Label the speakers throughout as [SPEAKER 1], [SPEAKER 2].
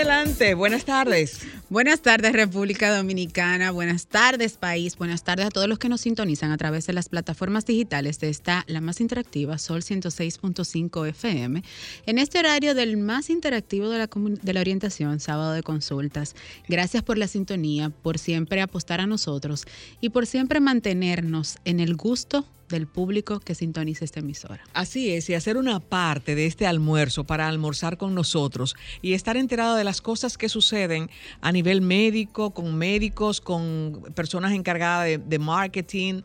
[SPEAKER 1] Adelante, buenas tardes.
[SPEAKER 2] Buenas tardes República Dominicana, buenas tardes país, buenas tardes a todos los que nos sintonizan a través de las plataformas digitales de esta, la más interactiva, Sol 106.5 FM, en este horario del más interactivo de la, de la orientación, sábado de consultas. Gracias por la sintonía, por siempre apostar a nosotros y por siempre mantenernos en el gusto del público que sintoniza esta emisora.
[SPEAKER 1] Así es, y hacer una parte de este almuerzo para almorzar con nosotros y estar enterado de las cosas que suceden a nivel médico, con médicos, con personas encargadas de, marketing,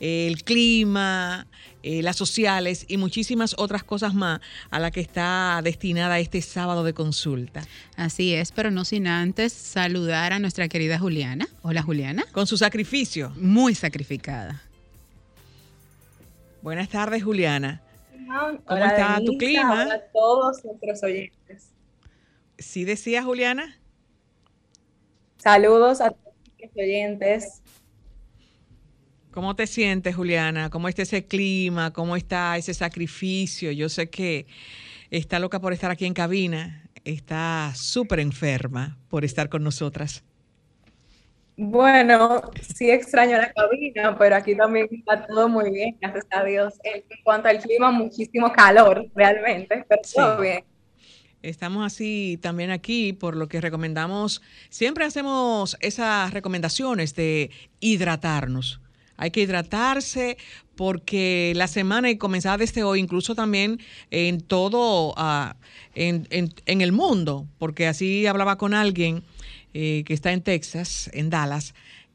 [SPEAKER 1] el clima, eh, las sociales y muchísimas otras cosas más a la que está destinada este sábado de consulta.
[SPEAKER 2] Así es, pero no sin antes saludar a nuestra querida Juliana. Hola Juliana.
[SPEAKER 1] Con su sacrificio.
[SPEAKER 2] Muy sacrificada.
[SPEAKER 1] Buenas tardes, Juliana. ¿Cómo está tu clima?
[SPEAKER 3] Hola a todos nuestros oyentes.
[SPEAKER 1] ¿Sí decía Juliana?
[SPEAKER 3] Saludos a todos nuestros oyentes.
[SPEAKER 1] ¿Cómo te sientes, Juliana? ¿Cómo está ese clima? ¿Cómo está ese sacrificio? Yo sé que está loca por estar aquí en cabina. Está súper enferma por estar con nosotras.
[SPEAKER 3] Bueno, sí extraño la cabina, pero aquí también está todo muy bien, gracias a Dios. En cuanto al clima, muchísimo calor, realmente, pero todo bien.
[SPEAKER 1] Estamos así también aquí, por lo que recomendamos, siempre hacemos esas recomendaciones de hidratarnos. Hay que hidratarse porque la semana y comenzada desde hoy, incluso también en todo, en, en el mundo, porque así hablaba con alguien eh, que está en Texas, en Dallas,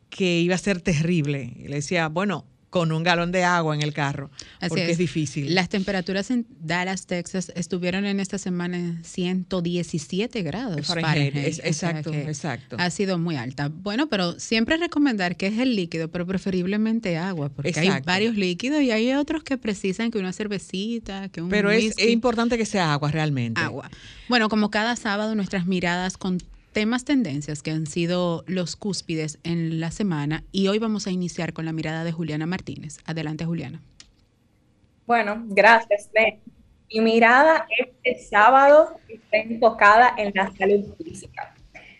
[SPEAKER 1] que iba a ser terrible. Y le decía, bueno, con un galón de agua en el carro, porque es. difícil.
[SPEAKER 2] Las temperaturas en Dallas, Texas, estuvieron en esta semana en 117 grados.
[SPEAKER 1] exacto, exacto.
[SPEAKER 2] Ha sido muy alta. Bueno, pero siempre recomendar que es el líquido, pero preferiblemente agua, porque hay varios líquidos y hay otros que precisan que una cervecita, que un
[SPEAKER 1] Pero es, es, importante que sea agua realmente.
[SPEAKER 2] Agua. Bueno, como cada sábado nuestras miradas con temas tendencias que han sido los cúspides en la semana y hoy vamos a iniciar con la mirada de Juliana Martínez. Adelante, Juliana.
[SPEAKER 3] Bueno, gracias, Mi mirada este sábado está enfocada en la salud física.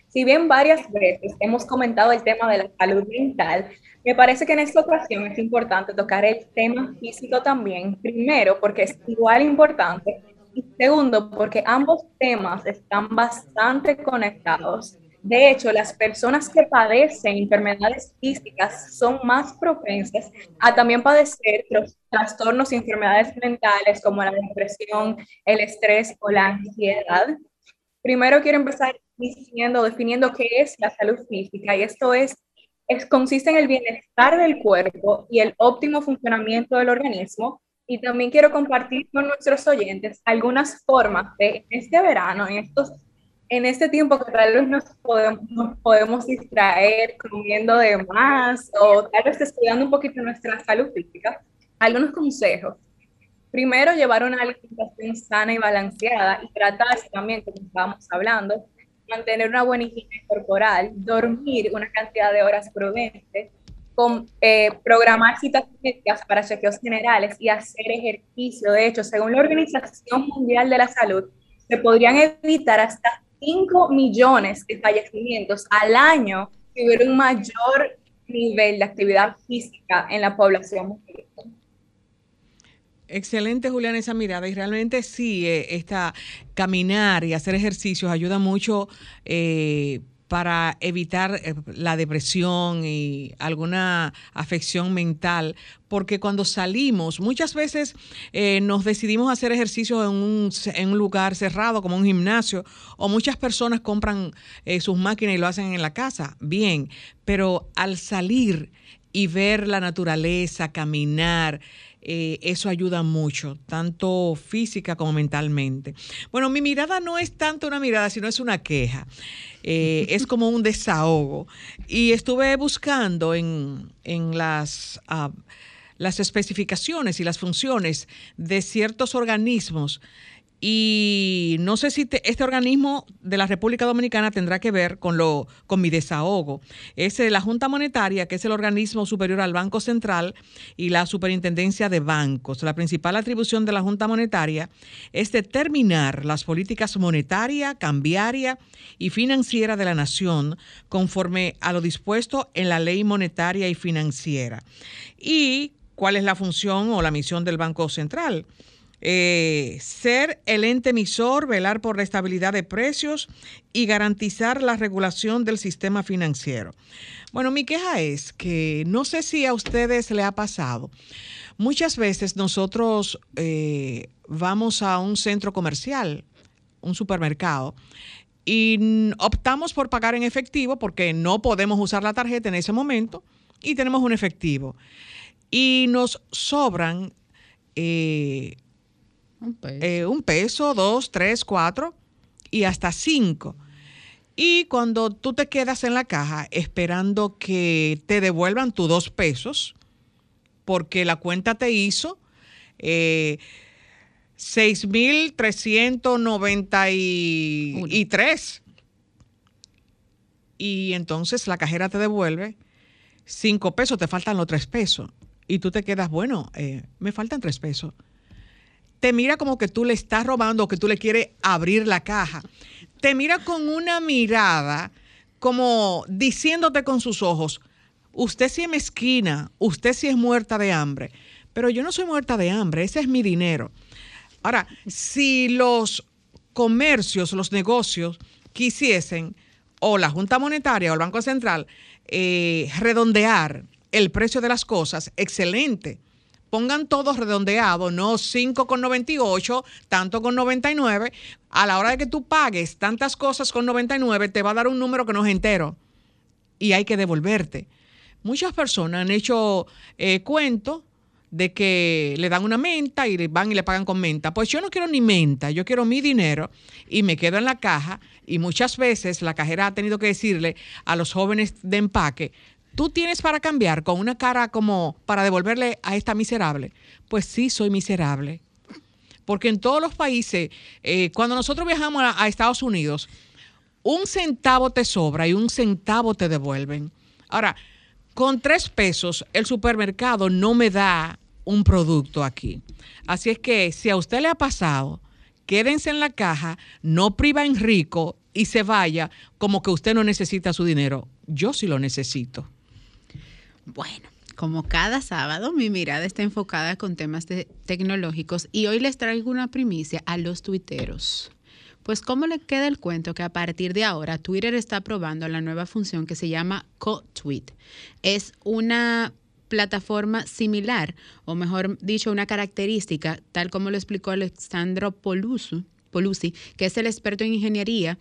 [SPEAKER 3] Si bien varias veces hemos comentado el tema de la salud mental, me parece que en esta ocasión es importante tocar el tema físico también, primero porque es igual importante y segundo, porque ambos temas están bastante conectados. De hecho, las personas que padecen enfermedades físicas son más propensas a también padecer trastornos y enfermedades mentales como la depresión, el estrés o la ansiedad. Primero quiero empezar diciendo, definiendo qué es la salud física y esto es, es consiste en el bienestar del cuerpo y el óptimo funcionamiento del organismo y también quiero compartir con nuestros oyentes algunas formas de este verano, en, estos, en este tiempo que tal vez nos podemos, nos podemos distraer comiendo de más o tal vez descuidando un poquito nuestra salud física, algunos consejos. Primero, llevar una alimentación sana y balanceada y tratarse también, como estábamos hablando, mantener una buena higiene corporal, dormir una cantidad de horas prudentes, con, eh, programar citas para chequeos generales y hacer ejercicio. De hecho, según la Organización Mundial de la Salud, se podrían evitar hasta 5 millones de fallecimientos al año si hubiera un mayor nivel de actividad física en la población
[SPEAKER 1] Excelente, Julián, esa mirada. Y realmente sí, eh, esta caminar y hacer ejercicios ayuda mucho eh, para evitar eh, la depresión y alguna afección mental, porque cuando salimos, muchas veces eh, nos decidimos hacer un, en un, lugar cerrado, como un gimnasio, o muchas personas compran eh, sus máquinas y lo hacen en la casa, bien, pero al salir y ver la naturaleza, caminar, eh, eso ayuda mucho, tanto física como mentalmente. Bueno, mi mirada no es tanto una mirada, sino es una queja. Eh, es como un desahogo. Y estuve buscando en, las, ah, las especificaciones y las funciones de ciertos organismos y no sé si este organismo de la República Dominicana tendrá que ver con, lo, con mi desahogo. Es la Junta Monetaria, que es el organismo superior al Banco Central y la Superintendencia de Bancos. La principal atribución de la Junta Monetaria es determinar las políticas monetaria, cambiaria y financiera de la nación conforme a lo dispuesto en la ley monetaria y financiera. ¿Y cuál es la función o la misión del Banco Central? Eh, ser el ente emisor, velar por la estabilidad de precios y garantizar la regulación del sistema financiero. Bueno, mi queja es que no sé si a ustedes le ha pasado. Muchas veces nosotros eh, vamos a un centro comercial, un supermercado, y optamos por pagar en efectivo porque no podemos usar la tarjeta en ese momento y tenemos un efectivo. Y nos sobran eh, eh, un peso. dos, tres, cuatro y hasta cinco. Y cuando tú te quedas en la caja esperando que te devuelvan tus dos pesos, porque la cuenta te hizo eh, 6.393. Y entonces la cajera te devuelve cinco pesos, te faltan los tres pesos. Y tú te quedas, bueno, eh, me faltan tres pesos te mira como que tú le estás robando o que tú le quieres abrir la caja. Te mira con una mirada como diciéndote con sus ojos, usted sí es mezquina, usted sí es muerta de hambre, pero yo no soy muerta de hambre, ese es mi dinero. Ahora, si los comercios, los negocios quisiesen, o la Junta Monetaria o el Banco Central, eh, redondear el precio de las cosas, excelente pongan todos redondeados, no 5,98, tanto con 99. A la hora de que tú pagues tantas cosas con 99, te va a dar un número que no es entero y hay que devolverte. Muchas personas han hecho eh, cuentos de que le dan una menta y van y le pagan con menta. Pues yo no quiero ni menta, yo quiero mi dinero y me quedo en la caja y muchas veces la cajera ha tenido que decirle a los jóvenes de empaque, tú tienes para cambiar con una cara como para devolverle a esta miserable. Pues sí, soy miserable. Porque en todos los países, eh, cuando nosotros viajamos a, Estados Unidos, un centavo te sobra y un centavo te devuelven. Ahora, con tres pesos el supermercado no me da un producto aquí. Así es que si a usted le ha pasado, quédense en la caja, no priva en rico y se vaya como que usted no necesita su dinero. Yo sí lo necesito.
[SPEAKER 2] Bueno, como cada sábado, mi mirada está enfocada con temas tecnológicos y hoy les traigo una primicia a los tuiteros. Pues cómo le queda el cuento que a partir de ahora Twitter está probando la nueva función que se llama Co-Tweet. Es una plataforma similar, o mejor dicho, una característica, tal como lo explicó Alexandro Polusi, que es el experto en ingeniería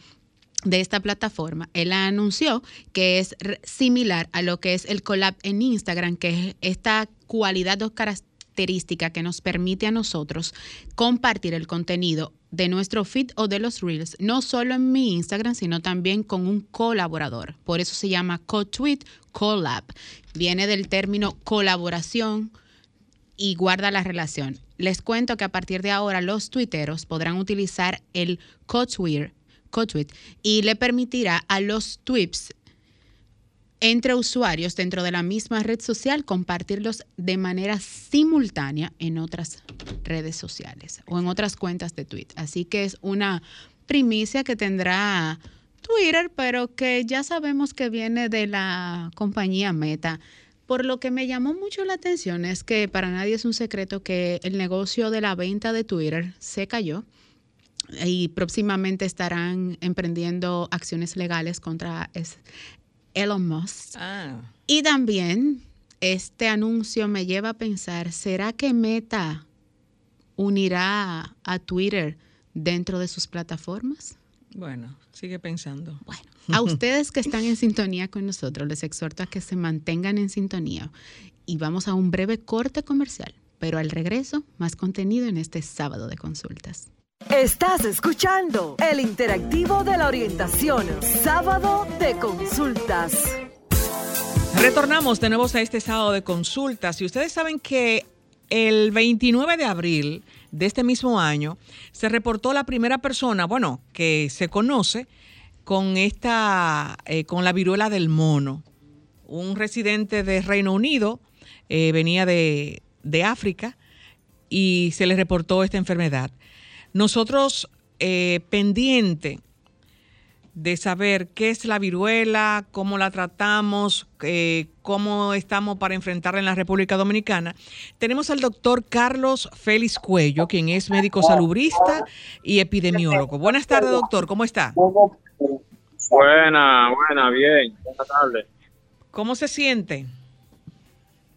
[SPEAKER 2] de esta plataforma, él anunció que es similar a lo que es el collab en Instagram, que es esta cualidad o característica que nos permite a nosotros compartir el contenido de nuestro feed o de los reels, no solo en mi Instagram, sino también con un colaborador. Por eso se llama co-tweet, collab. Viene del término colaboración y guarda la relación. Les cuento que a partir de ahora los tuiteros podrán utilizar el co-tweet y le permitirá a los tweets entre usuarios dentro de la misma red social compartirlos de manera simultánea en otras redes sociales o en otras cuentas de tweet. Así que es una primicia que tendrá Twitter, pero que ya sabemos que viene de la compañía Meta. Por lo que me llamó mucho la atención es que para nadie es un secreto que el negocio de la venta de Twitter se cayó y próximamente estarán emprendiendo acciones legales contra Elon Musk. Ah. Y también este anuncio me lleva a pensar, ¿será que Meta unirá a Twitter dentro de sus plataformas?
[SPEAKER 1] Bueno, sigue pensando.
[SPEAKER 2] Bueno, a ustedes que están en sintonía con nosotros, les exhorto a que se mantengan en sintonía y vamos a un breve corte comercial pero al regreso, más contenido en este sábado de consultas.
[SPEAKER 4] Estás escuchando el interactivo de la orientación, sábado de consultas.
[SPEAKER 1] Retornamos de nuevo a este sábado de consultas y ustedes saben que el 29 de abril de este mismo año se reportó la primera persona, bueno, que se conoce con esta, eh, con la viruela del mono. Un residente de Reino Unido eh, venía de, de, África y se le reportó esta enfermedad. Nosotros eh, pendiente de saber qué es la viruela, cómo la tratamos, eh, cómo estamos para enfrentarla en la República Dominicana. Tenemos al doctor Carlos Félix Cuello, quien es médico salubrista y epidemiólogo. Buenas tardes, doctor, ¿cómo está?
[SPEAKER 5] Buena, buena, bien. Buenas tardes.
[SPEAKER 1] ¿Cómo se siente?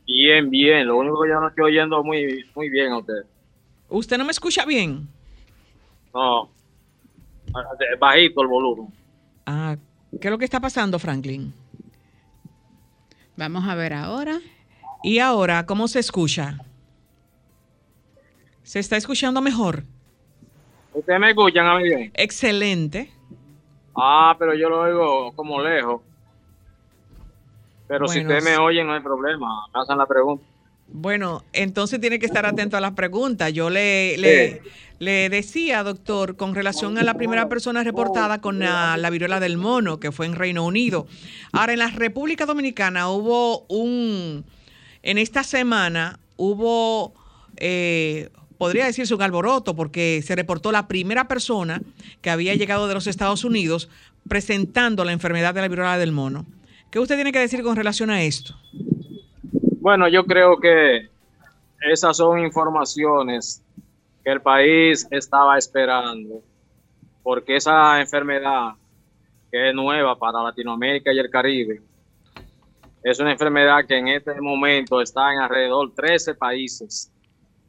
[SPEAKER 5] Bien, bien. Lo único que yo no estoy oyendo muy, muy bien a usted.
[SPEAKER 1] ¿Usted no me escucha bien?
[SPEAKER 5] No. Bajito el volumen.
[SPEAKER 1] Ah, ¿qué es lo que está pasando, Franklin?
[SPEAKER 2] Vamos a ver ahora.
[SPEAKER 1] ¿Y ahora cómo se escucha? ¿Se está escuchando mejor?
[SPEAKER 5] ¿Ustedes me escuchan a mí bien?
[SPEAKER 1] Excelente.
[SPEAKER 5] Ah, pero yo lo oigo como lejos. Pero si ustedes me oyen, no hay problema. Hacen la pregunta.
[SPEAKER 1] Bueno, entonces tiene que estar atento a las preguntas. Yo le, le, le, decía, doctor, con relación a la primera persona reportada con la, viruela del mono, que fue en Reino Unido. Ahora, en la República Dominicana hubo un, en esta semana hubo, eh, podría decirse un alboroto, porque se reportó la primera persona que había llegado de los Estados Unidos presentando la enfermedad de la viruela del mono. ¿Qué usted tiene que decir con relación a esto?
[SPEAKER 5] Bueno, yo creo que esas son informaciones que el país estaba esperando, porque esa enfermedad que es nueva para Latinoamérica y el Caribe, es una enfermedad que en este momento está en alrededor de 13 países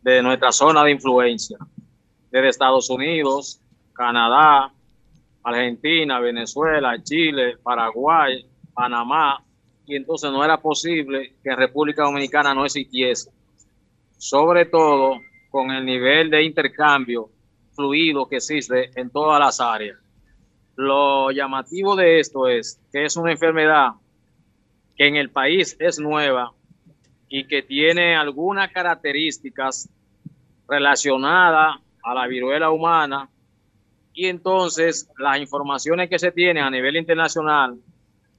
[SPEAKER 5] de nuestra zona de influencia, desde Estados Unidos, Canadá, Argentina, Venezuela, Chile, Paraguay, Panamá, y entonces no era posible que en República Dominicana no existiese. Sobre todo con el nivel de intercambio fluido que existe en todas las áreas. Lo llamativo de esto es que es una enfermedad que en el país es nueva y que tiene algunas características relacionadas a la viruela humana y entonces las informaciones que se tienen a nivel internacional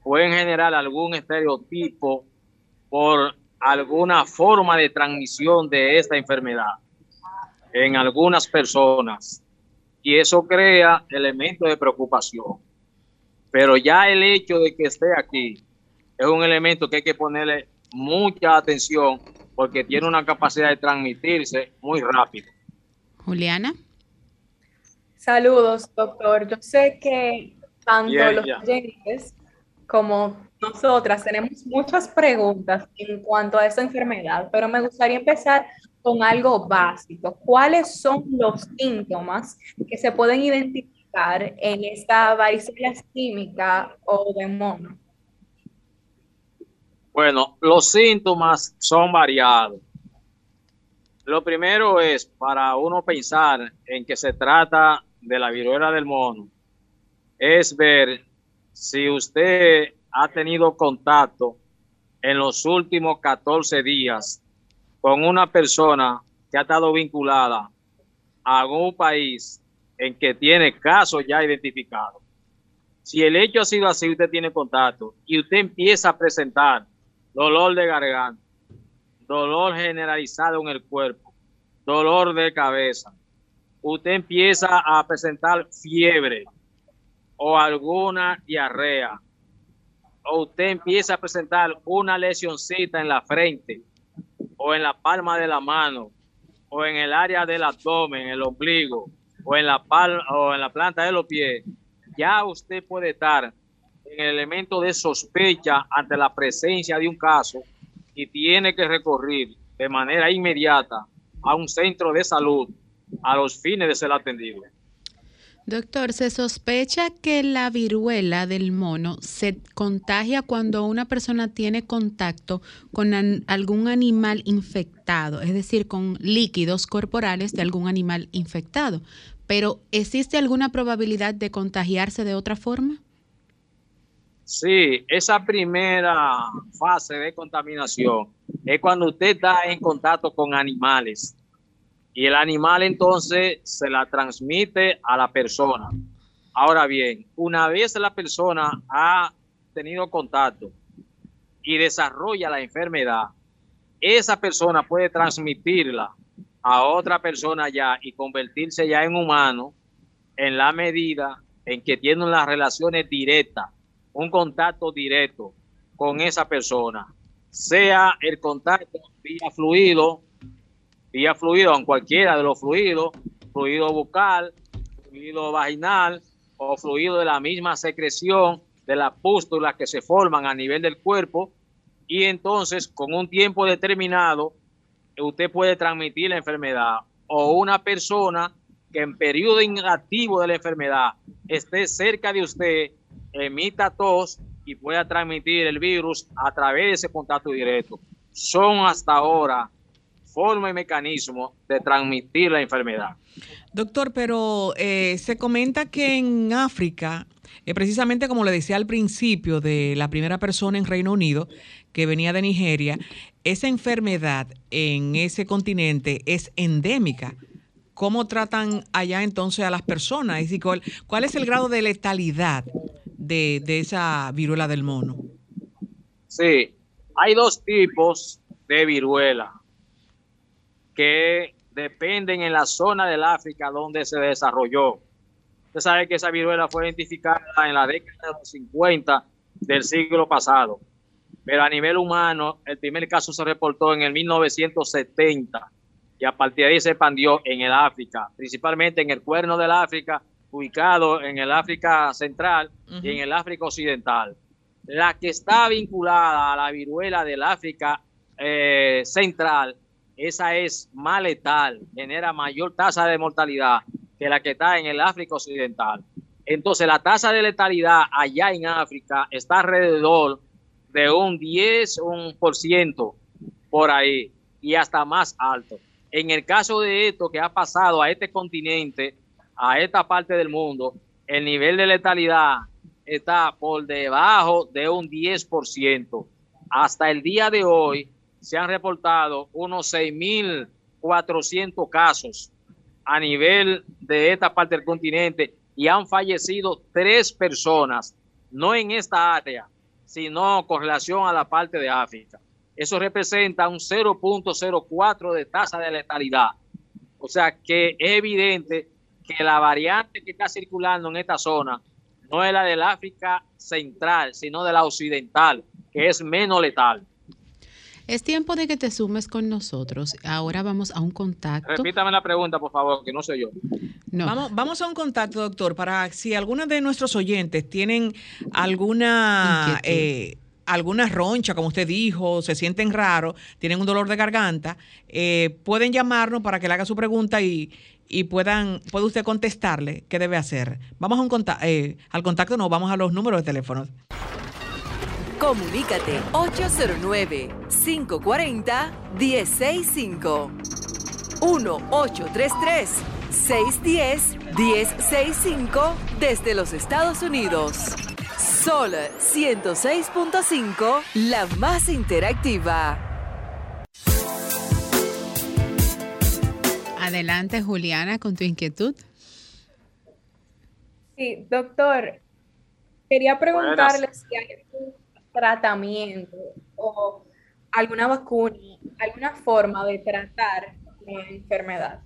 [SPEAKER 5] pueden generar algún estereotipo por alguna forma de transmisión de esta enfermedad en algunas personas. Y eso crea elementos de preocupación. Pero ya el hecho de que esté aquí es un elemento que hay que ponerle mucha atención porque tiene una capacidad de transmitirse muy rápido.
[SPEAKER 2] Juliana.
[SPEAKER 3] Saludos, doctor. Yo sé que tanto los oyentes como nosotras tenemos muchas preguntas en cuanto a esta enfermedad, pero me gustaría empezar con algo básico. ¿Cuáles son los síntomas que se pueden identificar en esta varicela química o de mono?
[SPEAKER 5] Bueno, los síntomas son variados. Lo primero es para uno pensar en que se trata de la viruela del mono, es ver si usted ha tenido contacto en los últimos 14 días con una persona que ha estado vinculada a algún país en que tiene casos ya identificados. Si el hecho ha sido así, usted tiene contacto y usted empieza a presentar dolor de garganta, dolor generalizado en el cuerpo, dolor de cabeza, usted empieza a presentar fiebre, o alguna diarrea, o usted empieza a presentar una lesioncita en la frente, o en la palma de la mano, o en el área del abdomen, en el ombligo, o en la palma, o en la planta de los pies, ya usted puede estar en el elemento de sospecha ante la presencia de un caso y tiene que recurrir de manera inmediata a un centro de salud a los fines de ser atendido.
[SPEAKER 2] Doctor, se sospecha que la viruela del mono se contagia cuando una persona tiene contacto con algún animal infectado, es decir, con líquidos corporales de algún animal infectado. Pero, ¿existe alguna probabilidad de contagiarse de otra forma?
[SPEAKER 5] Sí, esa primera fase de contaminación es cuando usted está en contacto con animales y el animal entonces se la transmite a la persona. Ahora bien, una vez la persona ha tenido contacto y desarrolla la enfermedad, esa persona puede transmitirla a otra persona ya y convertirse ya en humano en la medida en que tienen las relaciones directas, un contacto directo con esa persona, sea el contacto vía fluido, vía fluido en cualquiera de los fluidos, fluido bucal, fluido vaginal o fluido de la misma secreción de las pústulas que se forman a nivel del cuerpo y entonces con un tiempo determinado usted puede transmitir la enfermedad o una persona que en periodo inactivo de la enfermedad esté cerca de usted, emita tos y pueda transmitir el virus a través de ese contacto directo. Son hasta ahora forma y mecanismo de transmitir la enfermedad.
[SPEAKER 1] Doctor, pero eh, se comenta que en África, eh, precisamente como le decía al principio de la primera persona en Reino Unido, que venía de Nigeria, esa enfermedad en ese continente es endémica. ¿Cómo tratan allá entonces a las personas? Es ¿cuál, es el grado de letalidad de, de esa viruela del mono?
[SPEAKER 5] Sí, hay dos tipos de viruela que dependen en la zona del África donde se desarrolló. Usted sabe que esa viruela fue identificada en la década de los 50 del siglo pasado, pero a nivel humano el primer caso se reportó en el 1970 y a partir de ahí se expandió en el África, principalmente en el cuerno del África, ubicado en el África central y en el África occidental. La que está vinculada a la viruela del África eh, central esa es más letal, genera mayor tasa de mortalidad que la que está en el África Occidental. Entonces, la tasa de letalidad allá en África está alrededor de un 10, un por ciento por ahí y hasta más alto. En el caso de esto que ha pasado a este continente, a esta parte del mundo, el nivel de letalidad está por debajo de un 10%. Hasta el día de hoy, se han reportado unos 6.400 casos a nivel de esta parte del continente y han fallecido tres personas, no en esta área, sino con relación a la parte de África. Eso representa un 0.04 de tasa de letalidad. O sea que es evidente que la variante que está circulando en esta zona no es la del África central, sino de la occidental, que es menos letal.
[SPEAKER 2] Es tiempo de que te sumes con nosotros. Ahora vamos a un contacto.
[SPEAKER 5] Repítame la pregunta, por favor, que no sé yo.
[SPEAKER 1] Vamos, vamos a un contacto, doctor, para si algunos de nuestros oyentes tienen alguna... Eh, alguna roncha, como usted dijo, se sienten raros, tienen un dolor de garganta, eh, pueden llamarnos para que le haga su pregunta y, puedan, puede usted contestarle qué debe hacer. Vamos a un eh, al contacto, no, vamos a los números de teléfono.
[SPEAKER 4] Comunícate 809-540-1065. 1-833-610-1065 desde los Estados Unidos. Sol 106.5, la más interactiva.
[SPEAKER 2] Adelante, Juliana, con tu inquietud.
[SPEAKER 3] Sí, doctor, quería preguntarle si hay tratamiento o alguna vacuna, alguna forma de tratar la enfermedad?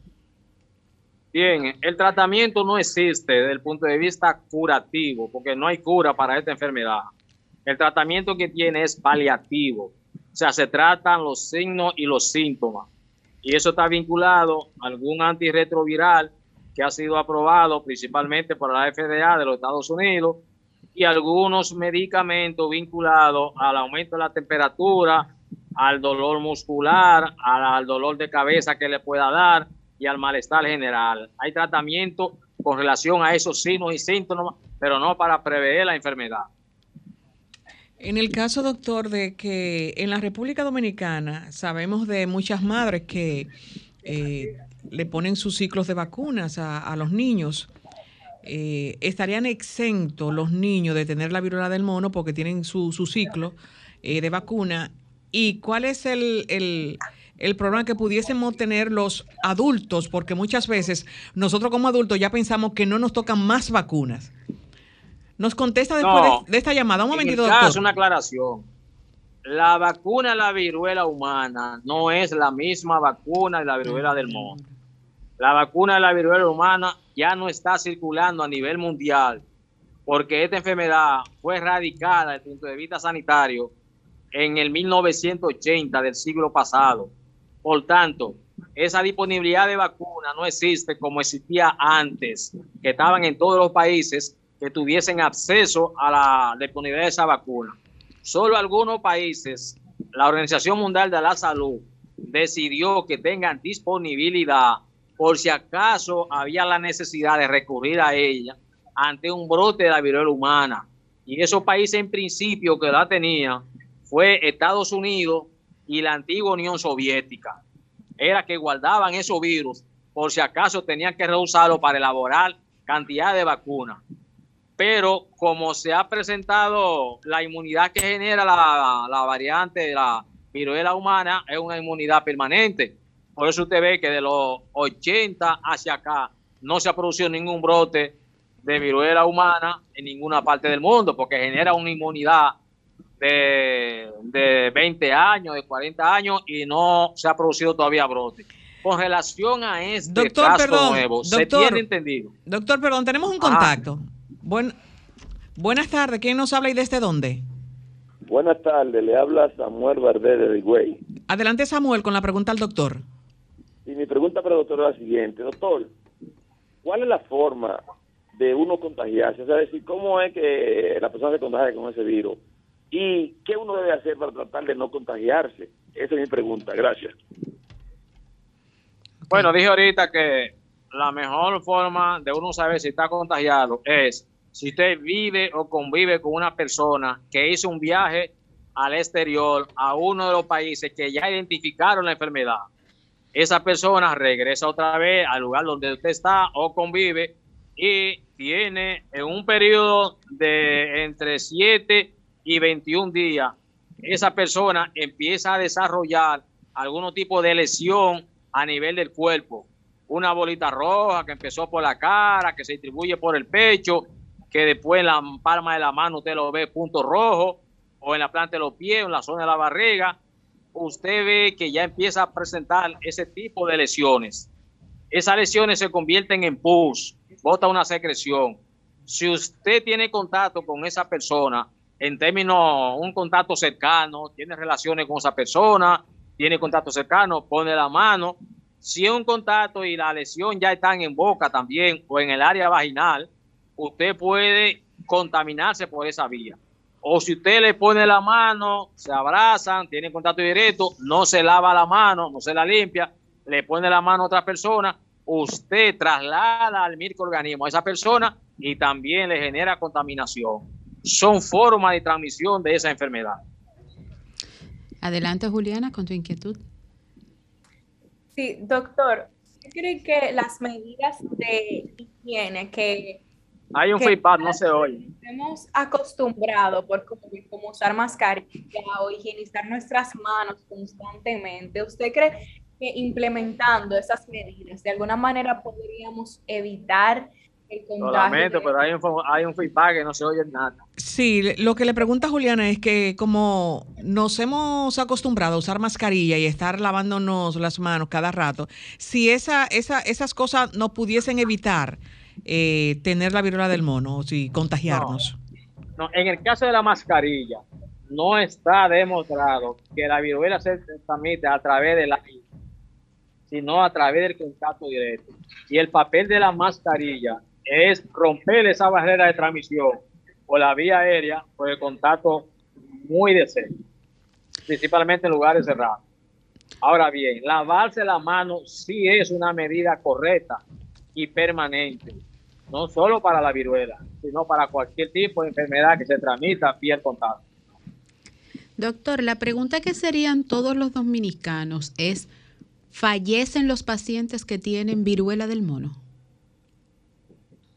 [SPEAKER 5] Bien, el tratamiento no existe desde el punto de vista curativo, porque no hay cura para esta enfermedad. El tratamiento que tiene es paliativo, o sea, se tratan los signos y los síntomas. Y eso está vinculado a algún antirretroviral que ha sido aprobado principalmente por la FDA de los Estados Unidos y algunos medicamentos vinculados al aumento de la temperatura, al dolor muscular, al, dolor de cabeza que le pueda dar y al malestar general. Hay tratamiento con relación a esos signos y síntomas, pero no para prever la enfermedad.
[SPEAKER 1] En el caso, doctor, de que en la República Dominicana sabemos de muchas madres que eh, le ponen sus ciclos de vacunas a, los niños, eh, ¿estarían exentos los niños de tener la viruela del mono porque tienen su, ciclo eh, de vacuna? ¿Y cuál es el, el problema que pudiésemos tener los adultos? Porque muchas veces nosotros como adultos ya pensamos que no nos tocan más vacunas. Nos contesta después de, esta llamada. Un momentito,
[SPEAKER 5] doctor. una aclaración. La vacuna de la viruela humana no es la misma vacuna de la viruela del mono. La vacuna de la viruela humana ya no está circulando a nivel mundial porque esta enfermedad fue erradicada desde el punto de vista sanitario en el 1980 del siglo pasado. Por tanto, esa disponibilidad de vacuna no existe como existía antes, que estaban en todos los países que tuviesen acceso a la disponibilidad de esa vacuna. Solo algunos países, la Organización Mundial de la Salud decidió que tengan disponibilidad por si acaso había la necesidad de recurrir a ella ante un brote de la viruela humana. Y esos países en principio que la tenían fue Estados Unidos y la antigua Unión Soviética. Era que guardaban esos virus por si acaso tenían que reusarlo para elaborar cantidad de vacunas pero como se ha presentado la inmunidad que genera la, variante de la viruela humana, es una inmunidad permanente. Por eso usted ve que de los 80 hacia acá no se ha producido ningún brote de viruela humana en ninguna parte del mundo, porque genera una inmunidad de, de 20 años, de 40 años, y no se ha producido todavía brote con relación a este caso nuevo, se tiene entendido.
[SPEAKER 1] Doctor, perdón, tenemos un contacto buenas tardes, ¿quién nos habla y desde dónde?
[SPEAKER 6] Buenas tardes, le habla Samuel Verde de Higüey.
[SPEAKER 1] Adelante Samuel con la pregunta al doctor.
[SPEAKER 6] Y mi pregunta para el doctor es la siguiente, doctor, ¿cuál es la forma de uno contagiarse? O sea, decir, ¿cómo es que la persona se contagia con ese virus? ¿Y qué uno debe hacer para tratar de no contagiarse? Esa es mi pregunta, gracias.
[SPEAKER 5] Bueno, dije ahorita que la mejor forma de uno saber si está contagiado es si usted vive o convive con una persona que hizo un viaje al exterior a uno de los países que ya identificaron la enfermedad, esa persona regresa otra vez al lugar donde usted está o convive y tiene en un periodo de entre 7 y 21 días, esa persona empieza a desarrollar algún tipo de lesión a nivel del cuerpo. Una bolita roja que empezó por la cara, que se distribuye por el pecho que después en la palma de la mano usted lo ve punto rojo, o en la planta de los pies, en la zona de la barriga, usted ve que ya empieza a presentar ese tipo de lesiones. Esas lesiones se convierten en pus, bota una secreción. Si usted tiene contacto con esa persona, en términos, un contacto cercano, tiene relaciones con esa persona, tiene contacto cercano, pone la mano. Si es un contacto y la lesión ya está en boca también o en el área vaginal, usted puede contaminarse por esa vía. O si usted le pone la mano, se abrazan, tienen contacto directo, no se lava la mano, no se la limpia, le pone la mano a otra persona, usted traslada al microorganismo a esa persona y también le genera contaminación. Son formas de transmisión de esa enfermedad.
[SPEAKER 2] Adelante, Juliana, con tu inquietud.
[SPEAKER 3] Sí, doctor, ¿cree que las medidas de higiene que
[SPEAKER 5] hay un feedback, no se oye.
[SPEAKER 3] Hemos acostumbrado por como, usar mascarilla o higienizar nuestras manos constantemente. ¿Usted cree que implementando esas medidas de alguna manera podríamos evitar el contagio?
[SPEAKER 5] Solamente, pero hay un, hay un feedback que no se oye nada.
[SPEAKER 1] Sí, lo que le pregunta Juliana es que como nos hemos acostumbrado a usar mascarilla y estar lavándonos las manos cada rato, si esa, esa, esas cosas no pudiesen evitar eh, tener la viruela del mono o si contagiarnos?
[SPEAKER 5] No, en el caso de la mascarilla, no está demostrado que la viruela se transmite a través de la sino a través del contacto directo. Y el papel de la mascarilla es romper esa barrera de transmisión por la vía aérea por el contacto muy de cerca, principalmente en lugares cerrados. Ahora bien, lavarse la mano sí es una medida correcta y permanente no solo para la viruela, sino para cualquier tipo de enfermedad que se transmita vía el contacto.
[SPEAKER 2] Doctor, la pregunta que serían todos los dominicanos es, ¿fallecen los pacientes que tienen viruela del mono?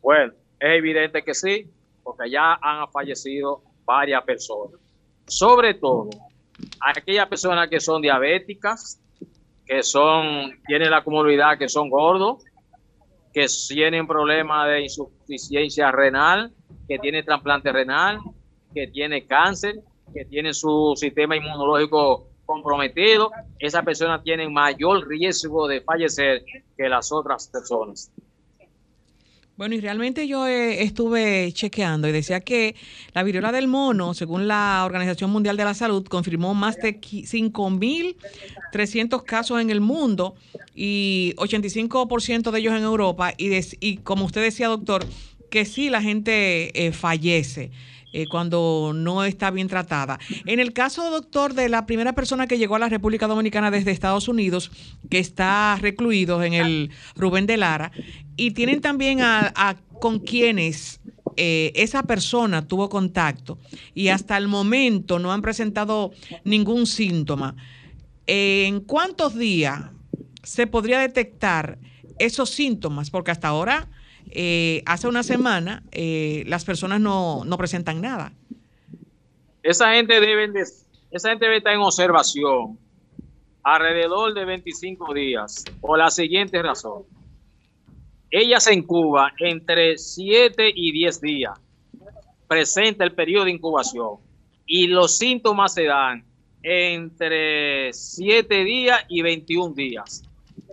[SPEAKER 5] Bueno, es evidente que sí, porque ya han fallecido varias personas. Sobre todo, aquellas personas que son diabéticas, que son, tienen la comodidad que son gordos, que tienen problemas de insuficiencia renal, que tienen trasplante renal, que tiene cáncer, que tiene su sistema inmunológico comprometido, esas personas tienen mayor riesgo de fallecer que las otras personas.
[SPEAKER 1] Bueno, y realmente yo eh, estuve chequeando y decía que la viruela del mono, según la Organización Mundial de la Salud, confirmó más de 5.300 casos en el mundo y 85% de ellos en Europa. Y, y como usted decía, doctor, que sí la gente eh, fallece. Eh, cuando no está bien tratada. En el caso, doctor, de la primera persona que llegó a la República Dominicana desde Estados Unidos, que está recluido en el Rubén de Lara, y tienen también a, con quienes eh, esa persona tuvo contacto y hasta el momento no han presentado ningún síntoma. ¿En cuántos días se podría detectar esos síntomas? Porque hasta ahora eh, hace una semana eh, las personas no, presentan nada.
[SPEAKER 5] Esa gente, debe esa gente estar en observación alrededor de 25 días por la siguiente razón. Ella se incuba entre 7 y 10 días. Presenta el periodo de incubación y los síntomas se dan entre 7 días y 21 días.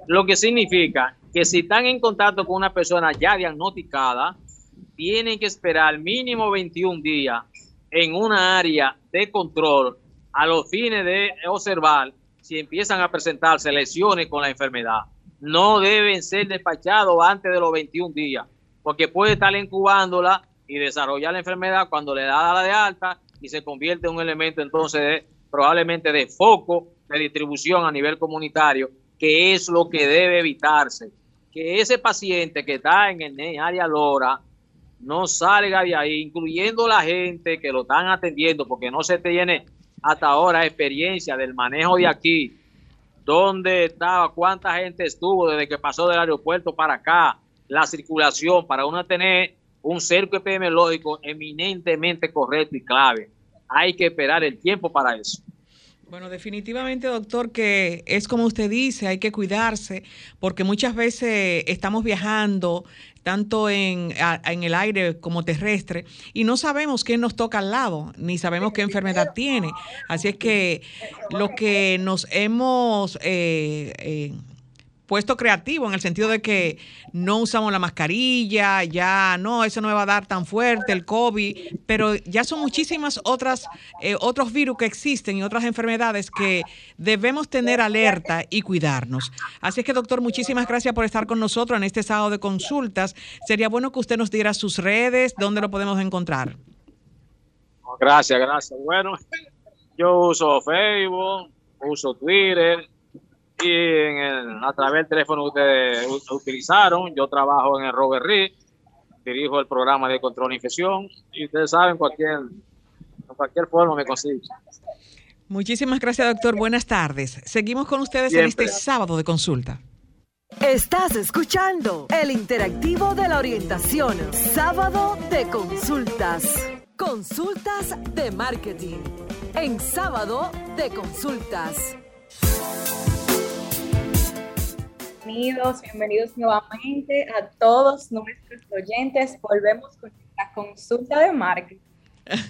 [SPEAKER 5] Lo que significa que si están en contacto con una persona ya diagnosticada, tienen que esperar mínimo 21 días en una área de control a los fines de observar si empiezan a presentarse lesiones con la enfermedad. No deben ser despachados antes de los 21 días, porque puede estar incubándola y desarrollar la enfermedad cuando le da la de alta y se convierte en un elemento entonces probablemente de foco de distribución a nivel comunitario, que es lo que debe evitarse que ese paciente que está en el área Lora no salga de ahí, incluyendo la gente que lo están atendiendo, porque no se tiene hasta ahora experiencia del manejo de aquí, dónde estaba, cuánta gente estuvo desde que pasó del aeropuerto para acá, la circulación, para uno tener un cerco epidemiológico eminentemente correcto y clave. Hay que esperar el tiempo para eso.
[SPEAKER 1] Bueno, definitivamente, doctor, que es como usted dice, hay que cuidarse, porque muchas veces estamos viajando tanto en, en, el aire como terrestre, y no sabemos quién nos toca al lado, ni sabemos qué enfermedad tiene. Así es que lo que nos hemos eh, eh, puesto creativo en el sentido de que no usamos la mascarilla, ya no, eso no me va a dar tan fuerte el COVID, pero ya son muchísimas otras eh, otros virus que existen y otras enfermedades que debemos tener alerta y cuidarnos. Así es que doctor, muchísimas gracias por estar con nosotros en este sábado de consultas. Sería bueno que usted nos diera sus redes, dónde lo podemos encontrar.
[SPEAKER 5] Gracias, gracias. Bueno, yo uso Facebook, uso Twitter, y en a través del teléfono que ustedes utilizaron, yo trabajo en el Robert Reed, dirijo el programa de control de infección y ustedes saben, cualquier, cualquier forma me consiguen.
[SPEAKER 1] Muchísimas gracias, doctor. Buenas tardes. Seguimos con ustedes en este sábado de consulta.
[SPEAKER 4] Estás escuchando el interactivo de la orientación, sábado de consultas. Consultas de marketing. En sábado de consultas.
[SPEAKER 3] Bienvenidos, bienvenidos nuevamente a todos nuestros oyentes. Volvemos con la consulta de marketing,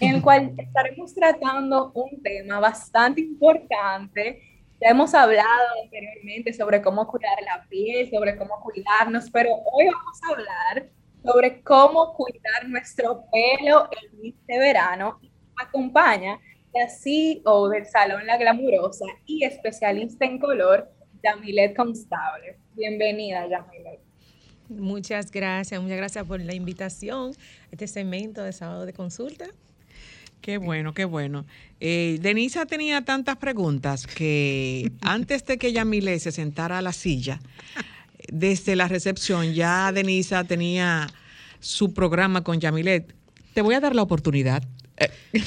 [SPEAKER 3] en el cual estaremos tratando un tema bastante importante. Ya hemos hablado anteriormente sobre cómo cuidar la piel, sobre cómo cuidarnos, pero hoy vamos a hablar sobre cómo cuidar nuestro pelo en este verano. Acompaña la CEO del Salón La Glamurosa y especialista en color, Yamilet Constable. Bienvenida, Yamilet.
[SPEAKER 7] Muchas gracias, muchas gracias por la invitación a este segmento de sábado de consulta.
[SPEAKER 1] Qué bueno, qué bueno. Eh, Denisa tenía tantas preguntas que antes de que Yamilet se sentara a la silla, desde la recepción ya Denisa tenía su programa con Yamilet. Te voy a dar la oportunidad.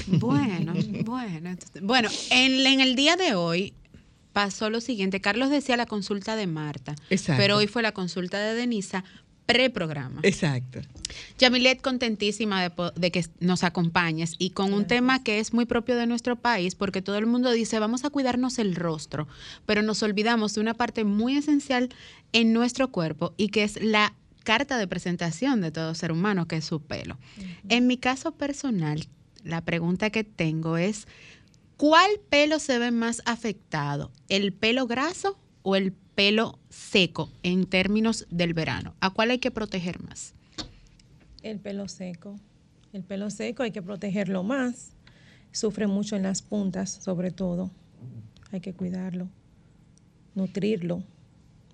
[SPEAKER 2] Bueno, bueno. Bueno, en, en el día de hoy pasó lo siguiente. Carlos decía la consulta de Marta,
[SPEAKER 1] Exacto.
[SPEAKER 2] pero hoy fue la consulta de Denisa preprograma.
[SPEAKER 1] Exacto.
[SPEAKER 2] Yamilet, contentísima de, que nos acompañes y con un tema que es muy propio de nuestro país, porque todo el mundo dice, vamos a cuidarnos el rostro, pero nos olvidamos de una parte muy esencial en nuestro cuerpo y que es la carta de presentación de todo ser humano, que es su pelo. En mi caso personal, la pregunta que tengo es, ¿cuál pelo se ve más afectado? ¿El pelo graso o el pelo seco en términos del verano? ¿A cuál hay que proteger más?
[SPEAKER 7] El pelo seco. El pelo seco hay que protegerlo más. Sufre mucho en las puntas, sobre todo. Hay que cuidarlo, nutrirlo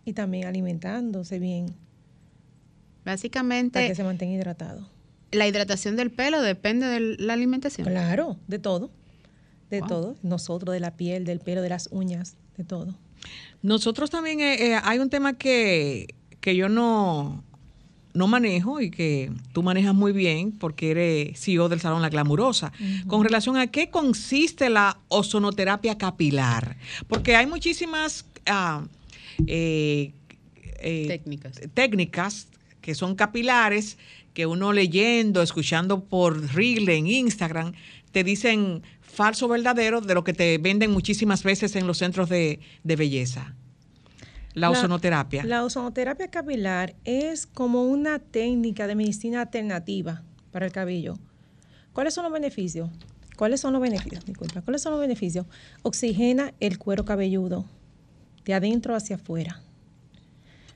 [SPEAKER 7] y también alimentándose bien para
[SPEAKER 2] Básicamente,
[SPEAKER 7] que se mantenga hidratado.
[SPEAKER 2] la hidratación del pelo depende de la alimentación.
[SPEAKER 7] Claro, de todo. De
[SPEAKER 2] Wow.
[SPEAKER 7] todo. Nosotros, de la piel, del pelo, de las uñas, de todo.
[SPEAKER 1] Nosotros también eh, eh, hay un tema que, que yo no, no manejo y que tú manejas muy bien porque eres CEO del Salón La Glamurosa, con relación a qué consiste la ozonoterapia capilar. Porque hay muchísimas ah, eh, eh,
[SPEAKER 2] Técnicas.
[SPEAKER 1] técnicas que son capilares, que uno leyendo, escuchando por Reel en Instagram, te dicen falso o verdadero de lo que te venden muchísimas veces en los centros de, de belleza. La, ozonoterapia.
[SPEAKER 7] La ozonoterapia capilar es como una técnica de medicina alternativa para el cabello. ¿Cuáles son los beneficios? ¿Cuáles son los beneficios? Disculpa, ¿cuáles son los beneficios? Oxigena el cuero cabelludo de adentro hacia afuera.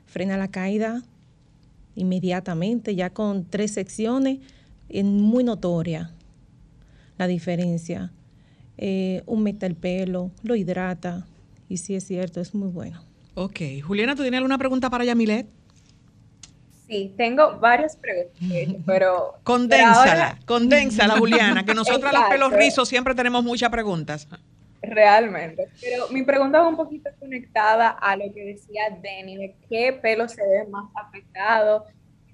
[SPEAKER 7] Frena la caída inmediatamente, ya con tres secciones, es muy notoria la diferencia. Eh, humecta el pelo, lo hidrata y sí es cierto, es muy bueno.
[SPEAKER 1] Ok. Juliana, ¿tú tienes alguna pregunta para Yamilet?
[SPEAKER 3] Sí, tengo varias preguntas, pero...
[SPEAKER 1] Condénsala,
[SPEAKER 3] pero ahora-
[SPEAKER 1] condénsala, Juliana, que nosotras las pelos
[SPEAKER 3] Exacto.
[SPEAKER 1] rizos siempre tenemos muchas preguntas.
[SPEAKER 3] Realmente. Pero mi pregunta va un poquito conectada a lo que decía Denny, de qué pelo se ve más afectado